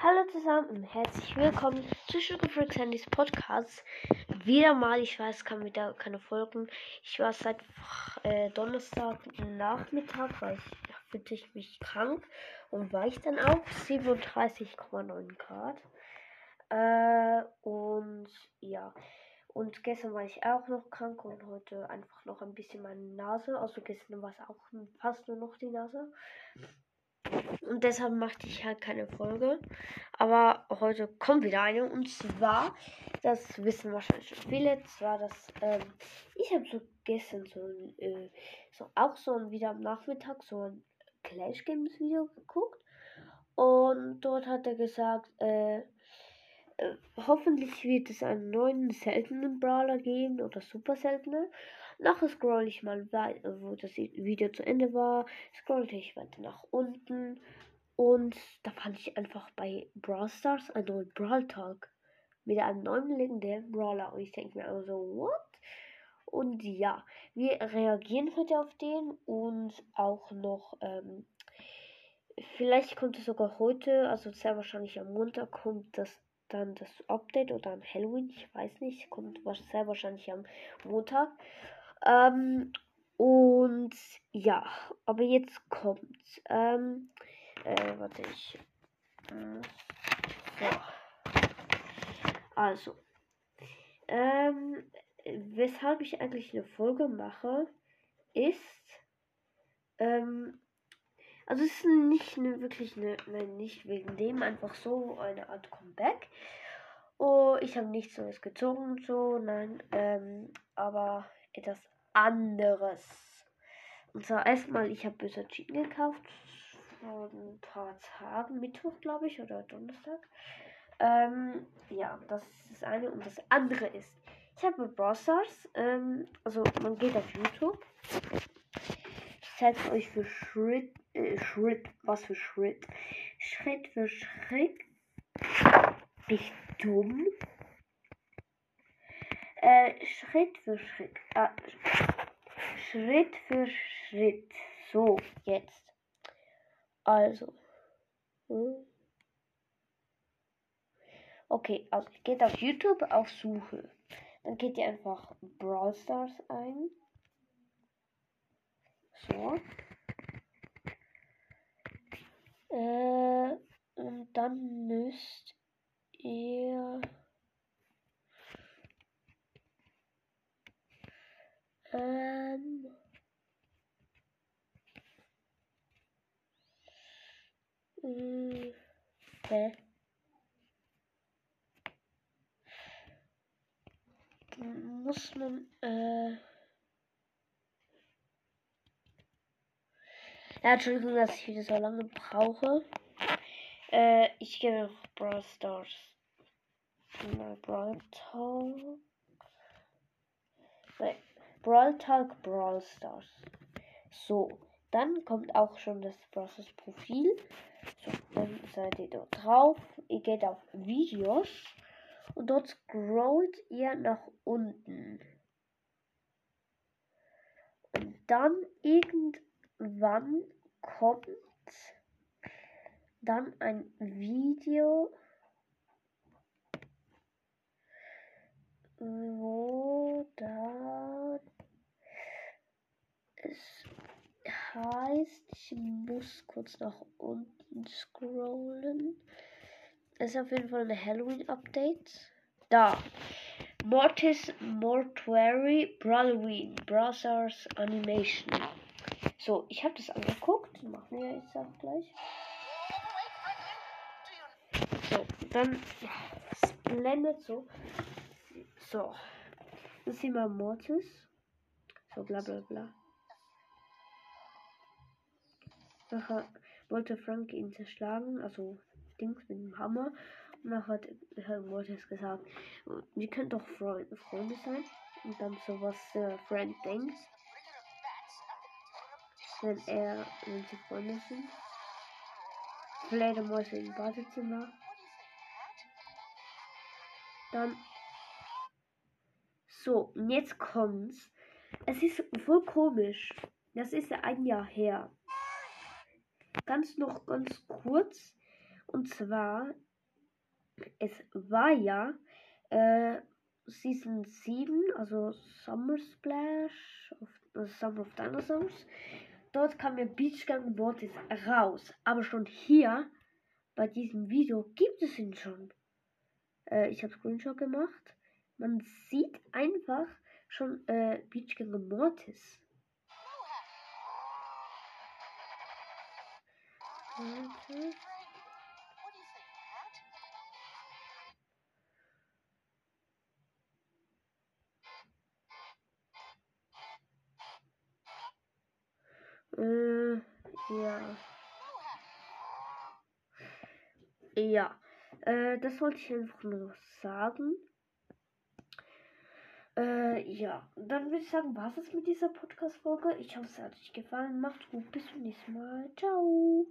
Hallo zusammen und herzlich willkommen zu Sugar Freaks Handys Podcast. Wieder mal, ich weiß, kann wieder keine Folgen. Ich war seit äh, Donnerstag Nachmittag, weil ich fühlte ich mich krank und war ich dann auch 37,9 Grad. Äh, und ja, und gestern war ich auch noch krank und heute einfach noch ein bisschen meine Nase. Also gestern war es auch fast nur noch die Nase. Und deshalb machte ich halt keine Folge. Aber heute kommt wieder eine. Und zwar, das wissen wahrscheinlich schon viele, zwar das, ähm, ich habe so gestern so, äh, so auch so wieder am Nachmittag so ein Clash Games Video geguckt. Und dort hat er gesagt, äh, äh, hoffentlich wird es einen neuen seltenen Brawler geben oder super seltene. Nachher scroll ich mal weiter, wo das Video zu Ende war, scrollte ich weiter nach unten. Und da fand ich einfach bei Brawl Stars einen neuen Brawl Talk. Mit einem neuen legendären Brawler. Und ich denke mir also, what? Und ja, wir reagieren heute auf den. Und auch noch, ähm, vielleicht kommt es sogar heute, also sehr wahrscheinlich am Montag kommt das dann das Update oder am Halloween, ich weiß nicht, kommt sehr wahrscheinlich am Montag. Ähm, und ja, aber jetzt kommt. Ähm, äh, warte ich. Äh, so. Also. Ähm, weshalb ich eigentlich eine Folge mache, ist. Ähm, also es ist nicht eine, wirklich eine, nein, nicht wegen dem, einfach so eine Art Comeback. Oh, ich habe nichts Neues gezogen und so, nein. Ähm, aber etwas anderes. Und zwar erstmal, ich habe böse Cheaten gekauft. Vor ein paar Tagen, Mittwoch glaube ich, oder Donnerstag. Ähm, ja, das ist das eine. Und das andere ist, ich habe Stars, ähm, also man geht auf YouTube. Ich zeige euch für Schritt, äh, Schritt, was für Schritt. Schritt für Schritt. Ich dumm. Äh, Schritt für Schritt. Äh, Schritt für Schritt. So, jetzt. Also. Hm. Okay, also geht auf YouTube auf Suche. Dann geht ihr einfach Brawl Stars ein. So. Äh, und dann müsst ihr Ähm. Äh, hä? Muss man, äh. Ja, Entschuldigung, dass ich wieder so lange brauche. Äh, ich gehe noch Brawl Stars. Brawl Talk. Nein. Brawl Talk Brawl Stars. So, dann kommt auch schon das Brawl Stars Profil. So, dann seid ihr dort drauf. Ihr geht auf Videos und dort scrollt ihr nach unten. Und dann irgendwann kommt dann ein Video, wo da es heißt, ich muss kurz nach unten scrollen. Es ist auf jeden Fall ein Halloween-Update. Da. Mortis Mortuary Halloween Brothers Animation. So, ich habe das angeguckt. Machen wir jetzt auch gleich. So, dann blendet so. So. Das ist mal Mortis. So, bla bla bla. Nachher wollte Frank ihn zerschlagen, also Dings mit dem Hammer. Und nachher hat, hat Mortis gesagt, wir können doch Freunde, Freunde sein. Und dann so was äh, Frank denkt. Wenn er, wenn sie Freunde sind. Fledermäuse im Badezimmer. Dann. So, und jetzt kommt's. Es ist voll komisch. Das ist ja ein Jahr her. Ganz noch ganz kurz. Und zwar, es war ja äh, Season 7, also Summer Splash, of, also Summer of Dinosaurs. Dort kam ja Beachgang Mortis raus. Aber schon hier, bei diesem Video, gibt es ihn schon. Äh, ich habe Screenshot gemacht. Man sieht einfach schon äh, Beachgänger Mortis. Warte. Äh, ja. Ja. Äh, das wollte ich einfach nur sagen. Äh, ja, dann würde ich sagen, war es mit dieser Podcast-Folge. Ich hoffe, es hat euch gefallen. Macht's gut, bis zum nächsten Mal. Ciao.